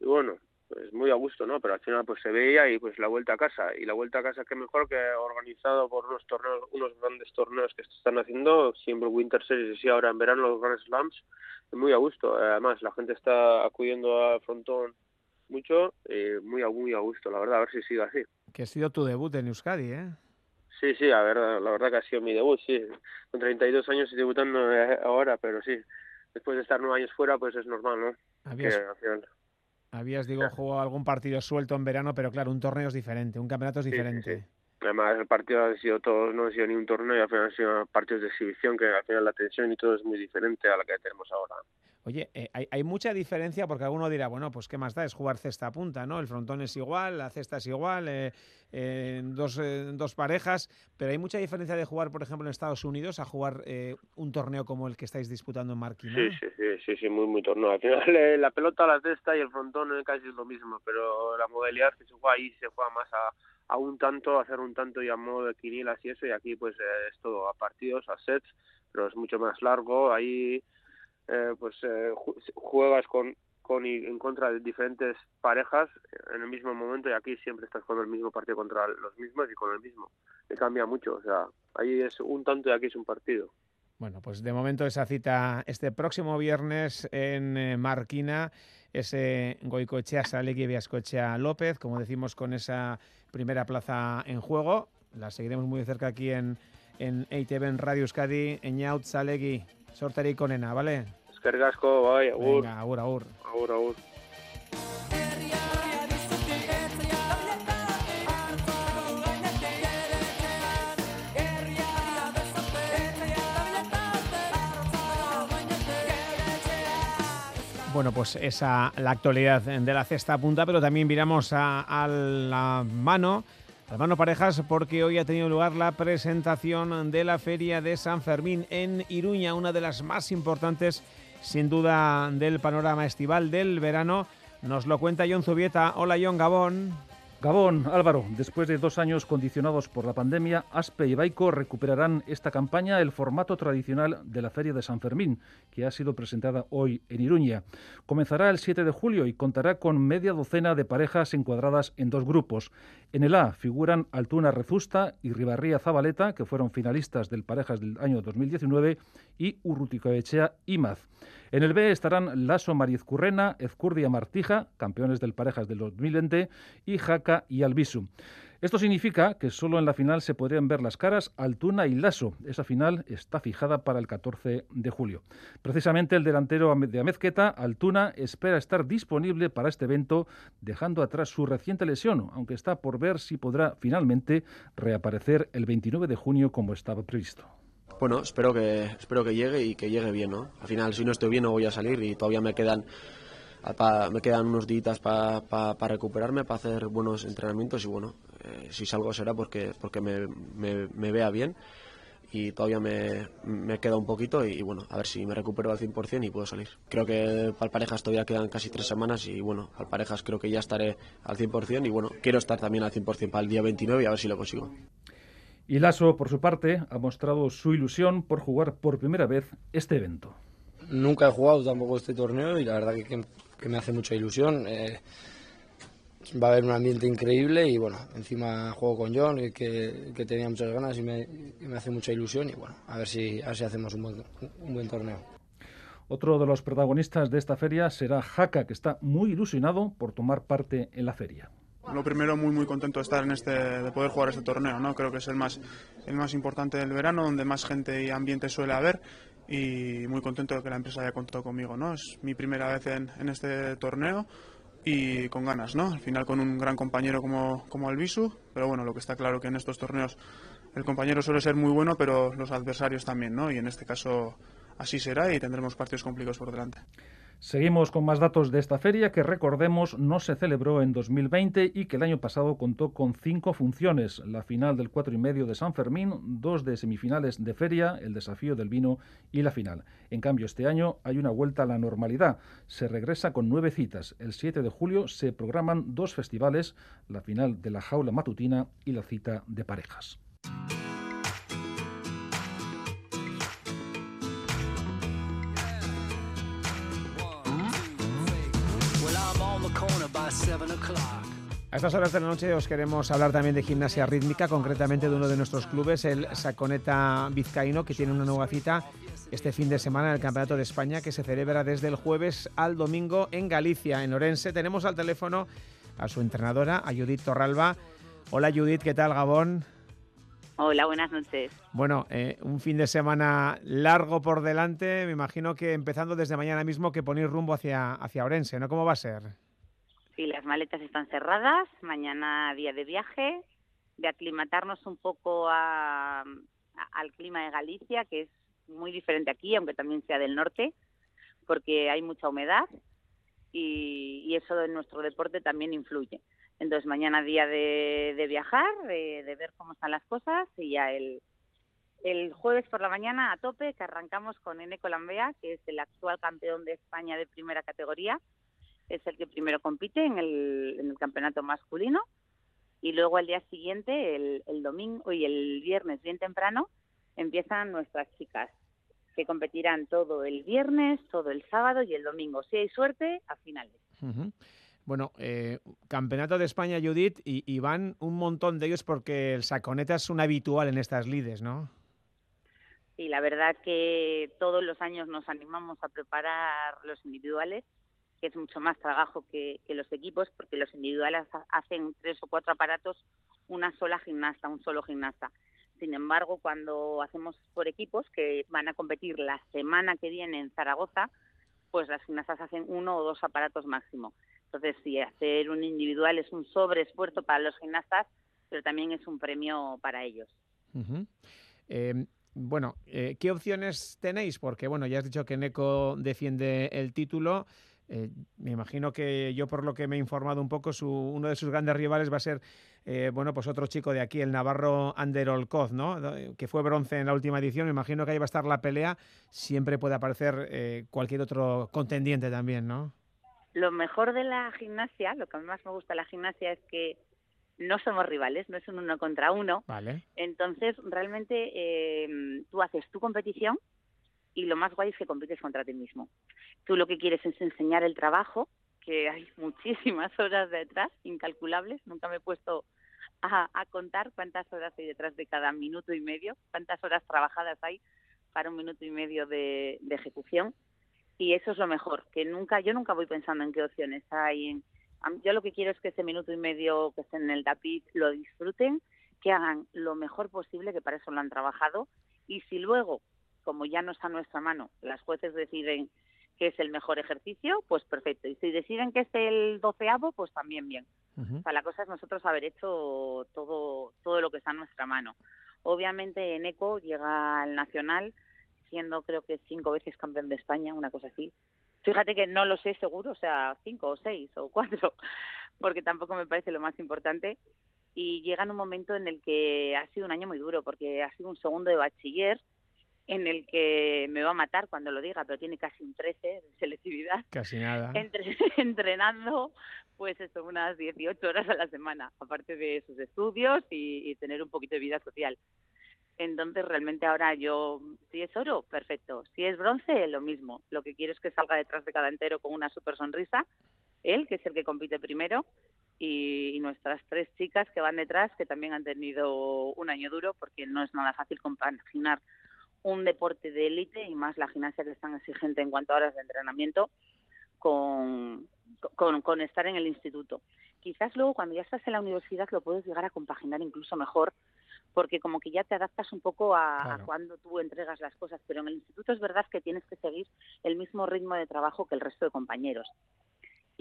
[SPEAKER 18] y bueno, pues muy a gusto, ¿no? Pero al final pues se veía y pues la vuelta a casa y la vuelta a casa que mejor que organizado por unos torneos, unos grandes torneos que se están haciendo, siempre Winter Series y ahora en verano los Grand Slams, muy a gusto. Además la gente está acudiendo al frontón mucho y muy a muy a gusto, la verdad, a ver si sigue así.
[SPEAKER 2] Que ha sido tu debut en Euskadi, ¿eh?
[SPEAKER 18] Sí, sí, a ver, la verdad que ha sido mi debut, sí. Con 32 años y debutando ahora, pero sí, después de estar nueve años fuera, pues es normal, ¿no?
[SPEAKER 2] Habías,
[SPEAKER 18] que, al final...
[SPEAKER 2] habías digo, jugado algún partido suelto en verano, pero claro, un torneo es diferente, un campeonato es diferente.
[SPEAKER 18] Sí, sí, sí. Además, el partido ha sido todos, no ha sido ni un torneo y al final han sido partidos de exhibición, que al final la tensión y todo es muy diferente a la que tenemos ahora.
[SPEAKER 2] Oye, eh, hay, mucha diferencia porque alguno dirá, bueno, pues qué más da, es jugar cesta a punta, ¿no? El frontón es igual, la cesta es igual, eh, eh, dos, eh, dos parejas, pero hay mucha diferencia de jugar, por ejemplo, en Estados Unidos a jugar eh, un torneo como el que estáis disputando en Marquina.
[SPEAKER 18] Sí, sí, sí, sí, sí, muy, muy torneo. Al final la pelota, la cesta y el frontón casi es lo mismo, pero la modalidad que se juega ahí se juega más a, a un tanto, hacer un tanto y a modo de quinilas y eso, y aquí pues es todo a partidos, a sets, pero es mucho más largo, ahí eh, pues eh, juegas con, con y en contra de diferentes parejas en el mismo momento y aquí siempre estás con el mismo partido contra los mismos y con el mismo. Me cambia mucho, o sea, ahí es un tanto y aquí es un partido.
[SPEAKER 2] Bueno, pues de momento esa cita este próximo viernes en eh, Marquina, ese Goicoechea Salegui Viascoechea López, como decimos, con esa primera plaza en juego. La seguiremos muy de cerca aquí en, en EITV, en Radio Euskadi, Eñaut Salegui, sorterik onena, ¿vale?
[SPEAKER 18] Eskerrik asko, bai, agur.
[SPEAKER 2] Venga, agur, agur.
[SPEAKER 18] Agur, agur.
[SPEAKER 2] Bueno, pues esa la actualidad de la cesta punta, pero también miramos a, a la mano, a la mano parejas, porque hoy ha tenido lugar la presentación de la Feria de San Fermín en Iruña, una de las más importantes, sin duda, del panorama estival del verano. Nos lo cuenta John Zubieta. Hola, John Gabón.
[SPEAKER 19] Gabón, Álvaro, después de dos años condicionados por la pandemia, Aspe y Baico recuperarán esta campaña el formato tradicional de la Feria de San Fermín, que ha sido presentada hoy en Iruña. Comenzará el 7 de julio y contará con media docena de parejas encuadradas en dos grupos. En el A figuran Altuna Rezusta y Ribarría Zabaleta, que fueron finalistas del Parejas del año 2019, y Urruticoechea Imaz. En el B estarán Lasso Mariezcurrena, Ezcurdia Martija, campeones del Parejas del 2020, y Jaca y Albisu. Esto significa que solo en la final se podrían ver las caras Altuna y Lasso. Esa final está fijada para el 14 de julio. Precisamente el delantero de Amezqueta, Altuna, espera estar disponible para este evento, dejando atrás su reciente lesión, aunque está por ver si podrá finalmente reaparecer el 29 de junio como estaba previsto
[SPEAKER 20] bueno, espero que, espero que llegue y que llegue bien, ¿no? Al final, si no estoy bien, no voy a salir y todavía me quedan, me quedan unos días para pa, pa recuperarme, para hacer buenos entrenamientos y bueno, eh, si salgo será porque, porque me, me, me, vea bien y todavía me, me queda un poquito y, y, bueno, a ver si me recupero al 100% y puedo salir. Creo que para parejas todavía quedan casi tres semanas y bueno, para parejas creo que ya estaré al 100% y bueno, quiero estar también al 100% para el día 29 y a ver si lo consigo.
[SPEAKER 19] Y Lasso, por su parte, ha mostrado su ilusión por jugar por primera vez este evento.
[SPEAKER 21] Nunca he jugado tampoco este torneo y la verdad que, que, que me hace mucha ilusión. Eh, va a haber un ambiente increíble y bueno, encima juego con John, que, que tenía muchas ganas y me, y me, hace mucha ilusión y bueno, a ver si, a ver si hacemos un buen, un buen torneo.
[SPEAKER 19] Otro de los protagonistas de esta feria será Jaca, que está muy ilusionado por tomar parte en la feria.
[SPEAKER 22] Lo primero muy muy contento de estar en este, de poder jugar este torneo, ¿no? Creo que es el más, el más importante del verano, donde más gente y ambiente suele haber y muy contento de que la empresa haya contado conmigo, ¿no? Es mi primera vez en, en este torneo y con ganas, ¿no? Al final con un gran compañero como, como Albisu, pero bueno, lo que está claro que en estos torneos el compañero suele ser muy bueno, pero los adversarios también, ¿no? Y en este caso así será y tendremos partidos complicados por delante.
[SPEAKER 19] Seguimos con más datos de esta feria que recordemos no se celebró en 2020 y que el año pasado contó con cinco funciones: la final del cuatro y medio de San Fermín, dos de semifinales de feria, el desafío del vino y la final. En cambio, este año hay una vuelta a la normalidad. Se regresa con nueve citas. El 7 de julio se programan dos festivales: la final de la jaula matutina y la cita de parejas.
[SPEAKER 2] A estas horas de la noche os queremos hablar también de gimnasia rítmica, concretamente de uno de nuestros clubes, el Saconeta Vizcaíno, que tiene una nueva cita este fin de semana en el Campeonato de España, que se celebra desde el jueves al domingo en Galicia, en Orense. Tenemos al teléfono a su entrenadora, a Judith Torralba. Hola Judith, ¿qué tal Gabón?
[SPEAKER 23] Hola, buenas noches.
[SPEAKER 2] Bueno, eh, un fin de semana largo por delante, me imagino que empezando desde mañana mismo que ponéis rumbo hacia, hacia Orense, ¿no? ¿Cómo va a ser?
[SPEAKER 23] Sí, las maletas están cerradas, mañana día de viaje, de aclimatarnos un poco a, al clima de Galicia, que es muy diferente aquí, aunque también sea del norte, porque hay mucha humedad y, eso en nuestro deporte también influye. Entonces mañana día de, viajar, de, ver cómo están las cosas y ya el, el jueves por la mañana a tope que arrancamos con Eneco Lambea, que es el actual campeón de España de primera categoría, es el que primero compite en el, en el campeonato masculino y luego al día siguiente, el, el domingo y el viernes bien temprano, empiezan nuestras chicas que competirán todo el viernes, todo el sábado y el domingo. Si hay suerte, a finales.
[SPEAKER 2] Uh -huh. Bueno, eh, Campeonato de España, Judith, y, y, van un montón de ellos porque el Saconeta es un habitual en estas lides, ¿no?
[SPEAKER 23] Sí, la verdad que todos los años nos animamos a preparar los individuales, que es mucho más trabajo que, que los equipos, porque los individuales hacen tres o cuatro aparatos una sola gimnasta, un solo gimnasta. Sin embargo, cuando hacemos por equipos que van a competir la semana que viene en Zaragoza, pues las gimnastas hacen uno o dos aparatos máximo. Entonces, sí, hacer un individual es un sobreesfuerzo para los gimnastas, pero también es un premio para ellos.
[SPEAKER 2] Eh, bueno, eh, ¿qué opciones tenéis? Porque, bueno, ya has dicho que Neco defiende el título. Eh, me imagino que yo, por lo que me he informado un poco, su, uno de sus grandes rivales va a ser, eh, bueno, pues otro chico de aquí, el navarro Ander Olcoz, ¿no? Que fue bronce en la última edición. Me imagino que ahí va a estar la pelea. Siempre puede aparecer eh, cualquier otro contendiente también, ¿no?
[SPEAKER 23] Lo mejor de la gimnasia, lo que más me gusta de la gimnasia es que no somos rivales, no es un uno contra uno.
[SPEAKER 2] Vale.
[SPEAKER 23] Entonces, realmente eh, tú haces tu competición y lo más guay es que compites contra ti mismo. Tú lo que quieres es enseñar el trabajo, que hay <laughs> muchísimas horas detrás, incalculables. Nunca me he puesto a, a contar cuántas horas hay detrás de cada minuto y medio, cuántas horas trabajadas hay para un minuto y medio de, de ejecución. Y eso es lo mejor, que nunca, yo nunca voy pensando en qué opciones hay. En, yo lo que quiero es que ese minuto y medio que estén en el tapiz lo disfruten, que hagan lo mejor posible, que para eso lo han trabajado. Y si luego, como ya no está a nuestra mano, las jueces deciden que es el mejor ejercicio, pues perfecto. Y si deciden que es el doceavo, pues también bien. Uh -huh. O sea, la cosa es nosotros haber hecho todo, todo lo que está en nuestra mano. Obviamente en ECO llega al Nacional siendo creo que cinco veces campeón de España, una cosa así. Fíjate que no lo sé seguro, o sea, cinco o seis o cuatro, <laughs> porque tampoco me parece lo más importante. Y llega en un momento en el que ha sido un año muy duro, porque ha sido un segundo de bachiller en el que me va a matar cuando lo diga, pero tiene casi un 13 de selectividad.
[SPEAKER 2] Casi nada. <laughs>
[SPEAKER 23] Entre, <laughs> entrenando, pues eso, unas 18 horas a la semana, aparte de sus estudios y, y tener un poquito de vida social. Entonces, realmente ahora yo, si es oro, perfecto. Si es bronce, lo mismo. Lo que quiero es que salga detrás de cada entero con una super sonrisa. Él, que es el que compite primero, y, nuestras tres chicas que van detrás, que también han tenido un año duro, porque no es nada fácil compaginar un deporte de élite y más la gimnasia que es tan exigente en cuanto a horas de entrenamiento con, con, con estar en el instituto. quizás luego cuando ya estás en la universidad lo puedes llegar a compaginar incluso mejor porque como que ya te adaptas un poco a, a cuando tú entregas las cosas, pero en el instituto es verdad que tienes que seguir el mismo ritmo de trabajo que el resto de compañeros.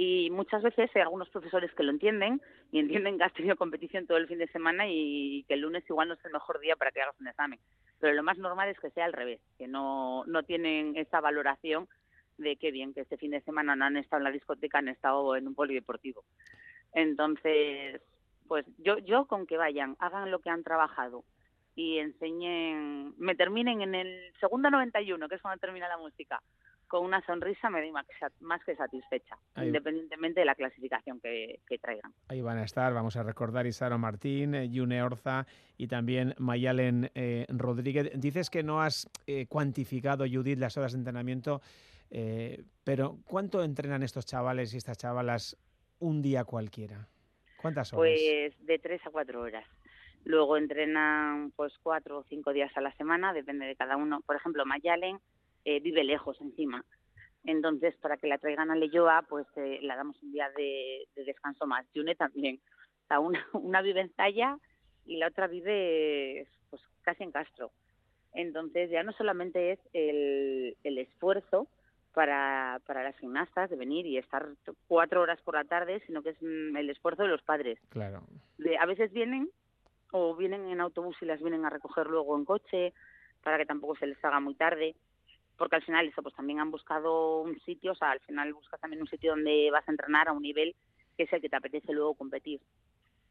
[SPEAKER 23] Y muchas veces hay algunos profesores que lo entienden y entienden que has tenido competición todo el fin de semana y que el lunes igual no es el mejor día para que hagas un examen. Pero lo más normal es que sea al revés, que no, no tienen esa valoración de qué bien que este fin de semana no han estado en la discoteca, han estado en un polideportivo. Entonces, pues yo, yo con que vayan, hagan lo que han trabajado y enseñen, me terminen en el segundo 91, que es cuando termina la música, con una sonrisa me doy más, que satisfecha,
[SPEAKER 2] Ahí-
[SPEAKER 23] independientemente de la clasificación que, que traigan.
[SPEAKER 2] Ahí van a estar, vamos a recordar Isaro Martín, eh, Yune Orza y también Mayalen eh, Rodríguez. Dices que no has eh, cuantificado, Judith, las horas de entrenamiento, eh, pero ¿cuánto entrenan estos chavales y estas chavalas un día cualquiera? ¿Cuántas horas?
[SPEAKER 23] Pues de tres a cuatro horas. Luego entrenan pues cuatro o cinco días a la semana, depende de cada uno. Por ejemplo, Mayalen eh, vive lejos encima. Entonces, para que la traigan a Leyoa, pues eh, la damos un día de, de descanso más. Yune también. O sea, una, <laughs> una vive en Zaya y la otra vive pues casi en Castro. Entonces, ya no solamente es el, el esfuerzo para, para las gimnastas de venir y estar cuatro horas por la tarde, sino que es mm, el esfuerzo de los padres.
[SPEAKER 2] Claro.
[SPEAKER 23] De- a veces vienen o vienen en autobús y las vienen a recoger luego en coche para que tampoco se les haga muy tarde porque al final eso pues también han buscado un sitio o sea al final buscas también un sitio donde vas a entrenar a un nivel que es el que te apetece luego competir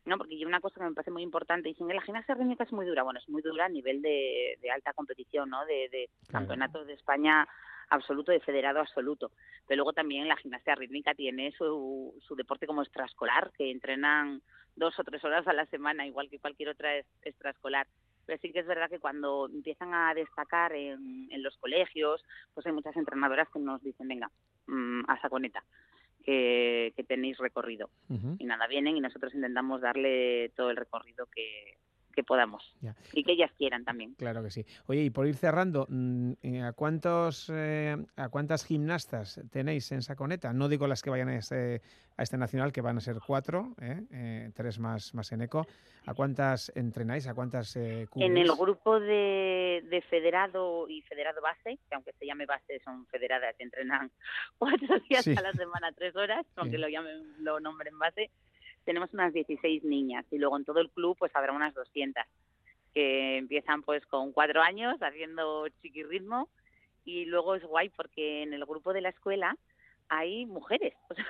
[SPEAKER 23] no porque yo una cosa que me parece muy importante dicen que la gimnasia rítmica es muy dura bueno es muy dura a nivel de, de alta competición no de, de
[SPEAKER 2] Claro.
[SPEAKER 23] campeonato de España absoluto de federado absoluto. Pero luego también la gimnasia rítmica tiene su, su deporte como extraescolar que entrenan dos o tres horas a la semana igual que cualquier otra es- extraescolar pero sí que es verdad que cuando empiezan a destacar en, en los colegios, pues hay muchas entrenadoras que nos dicen, venga, mm, a saconeta, que, que tenéis recorrido. Y nada, vienen y nosotros intentamos darle todo el recorrido que, que podamos.
[SPEAKER 2] Ya.
[SPEAKER 23] Y que ellas quieran también.
[SPEAKER 2] Claro que sí. Oye, y por ir cerrando, mm, eh, ¿a cuántos eh, a cuántas gimnastas tenéis en Saconeta? No digo las que vayan a este, a este nacional, que van a ser cuatro, ¿eh? Eh, tres más, más en eco. ¿A cuántas entrenáis? ¿A cuántas eh,
[SPEAKER 23] En el grupo de, de federado y federado base, que aunque se llame base, son federadas entrenan <laughs> cuatro días
[SPEAKER 2] Sí.
[SPEAKER 23] a la semana, tres horas, aunque lo llamen, lo nombren base, tenemos unas 16 niñas y luego en todo el club pues habrá unas 200 que empiezan pues con cuatro años haciendo chiquirritmo y luego es guay porque en el grupo de la escuela hay mujeres, <laughs> o sea,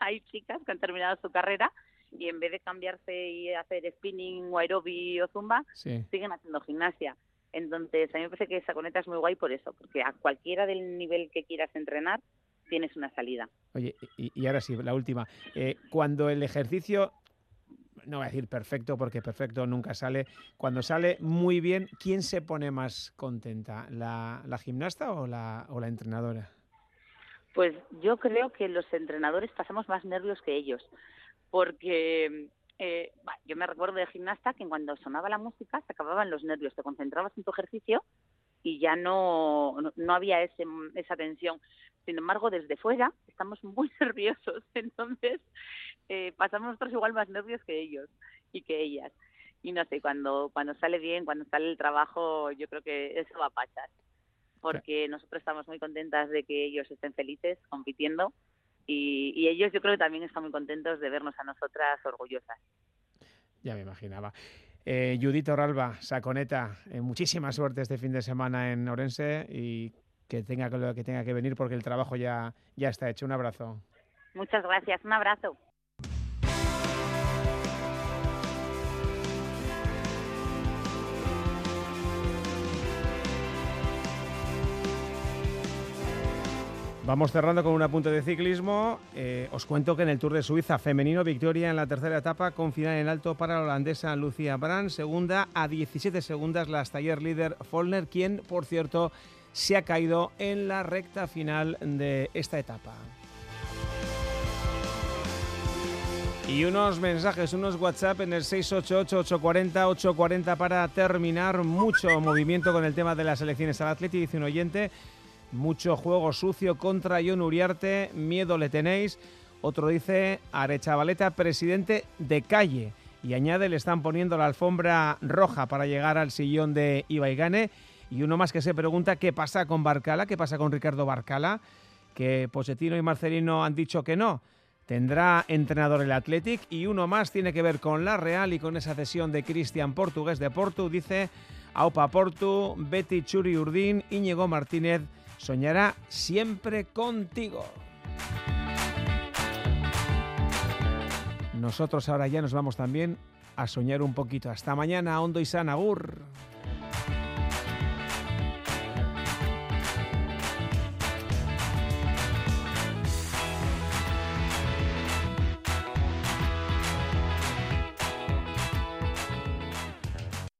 [SPEAKER 23] hay chicas que han terminado su carrera y en vez de cambiarse y hacer spinning o aerobi o zumba,
[SPEAKER 2] Sí.
[SPEAKER 23] siguen haciendo gimnasia. Entonces, a mí me parece que esa coneta es muy guay por eso, porque a cualquiera del nivel que quieras entrenar, tienes una salida.
[SPEAKER 2] Oye, y, y ahora sí, la última. Eh, cuando el ejercicio, no voy a decir perfecto, porque perfecto nunca sale, cuando sale muy bien, ¿quién se pone más contenta? ¿La, la gimnasta o la, o la entrenadora?
[SPEAKER 23] Pues yo creo que los entrenadores pasamos más nervios que ellos, porque eh, yo me recuerdo de gimnasta que cuando sonaba la música se acababan los nervios, te concentrabas en tu ejercicio y ya no, no, no había ese, esa tensión. Sin embargo, desde fuera estamos muy <laughs> nerviosos, entonces eh, pasamos nosotros igual más nervios que ellos y que ellas. Y no sé, cuando, cuando sale bien, cuando sale el trabajo, yo creo que eso va a pasar. Porque nosotros estamos muy contentas de que ellos estén felices compitiendo y, y ellos yo creo que también están muy contentos de vernos a nosotras orgullosas.
[SPEAKER 2] Ya me imaginaba. Eh, Judith Oralba, Saconeta, eh, muchísima suerte este fin de semana en Orense y que tenga que lo que tenga que venir porque el trabajo ya, ya está hecho. Un abrazo.
[SPEAKER 23] Muchas gracias, un abrazo.
[SPEAKER 2] Vamos cerrando con un apunte de ciclismo. Eh, os cuento que en el Tour de Suiza femenino, victoria en la tercera etapa con final en alto para la holandesa Lucia Brand. Segunda a 17 segundos la taller líder Follner, quien, por cierto, se ha caído en la recta final de esta etapa. Y unos mensajes, unos WhatsApp en el 688-840-840 para terminar. Mucho movimiento con el tema de las elecciones al Atleti, dice un oyente. Mucho juego sucio contra John Uriarte. Miedo le tenéis. Otro dice Arechavaleta, presidente de calle. Y añade, le están poniendo la alfombra roja para llegar al sillón de Ibaigane. Y uno más que se pregunta qué pasa con Barcala, qué pasa con Ricardo Barcala, que Pochettino y Marcelino han dicho que no. Tendrá entrenador el Athletic y uno más tiene que ver con la Real y con esa cesión de Cristian Portugués de Portu. Dice Aupa Portu, Betty Churi Urdín, Íñigo Martínez, soñará siempre contigo. Nosotros ahora ya nos vamos también a soñar un poquito. Hasta mañana, Hondo y Sanagur.